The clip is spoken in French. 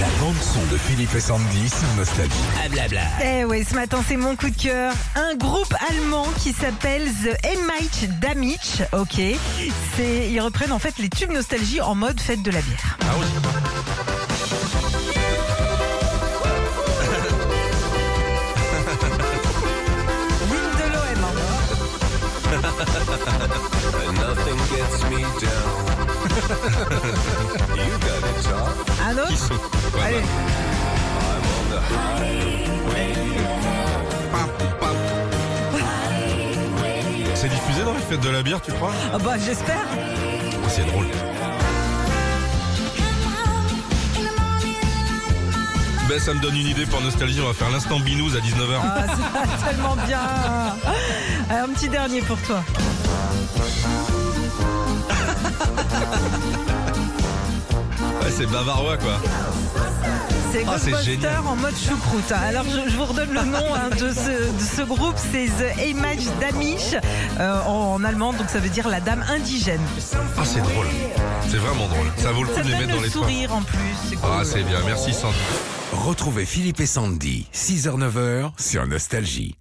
La bande son de Philippe et Sandy sur Nostalgie. Ah blabla. Eh oui, ce matin, c'est mon coup de cœur. Un groupe allemand qui s'appelle The Emich Damich. Ok. C'est, ils reprennent en fait les tubes nostalgie en mode fête de la bière. Ah oui. L'hymne de l'OM. hein. Nothing gets me down. you got it, Tom. Un autre? Allez. C'est diffusé dans les fêtes de la bière, tu crois Ah bah j'espère. Oh, C'est drôle. Ben, ça me donne une idée pour Nostalgie. On va faire l'instant binous à 19h. Ah, va tellement bien. Un petit dernier pour toi. Ouais, c'est bavarois, quoi. C'est Ah, c'est Ghostbuster en mode choucroute. Alors je, je vous redonne le nom hein, de, ce, de ce groupe, c'est The Image Damish euh, en, en allemand, donc ça veut dire la dame indigène. Ah, c'est drôle. C'est vraiment drôle. Ça vaut le coup de les mettre dans le les sourire en plus. cool. Ah, c'est bien. Merci, Sandy. Retrouvez Philippe et Sandy, 6h-9h sur Nostalgie.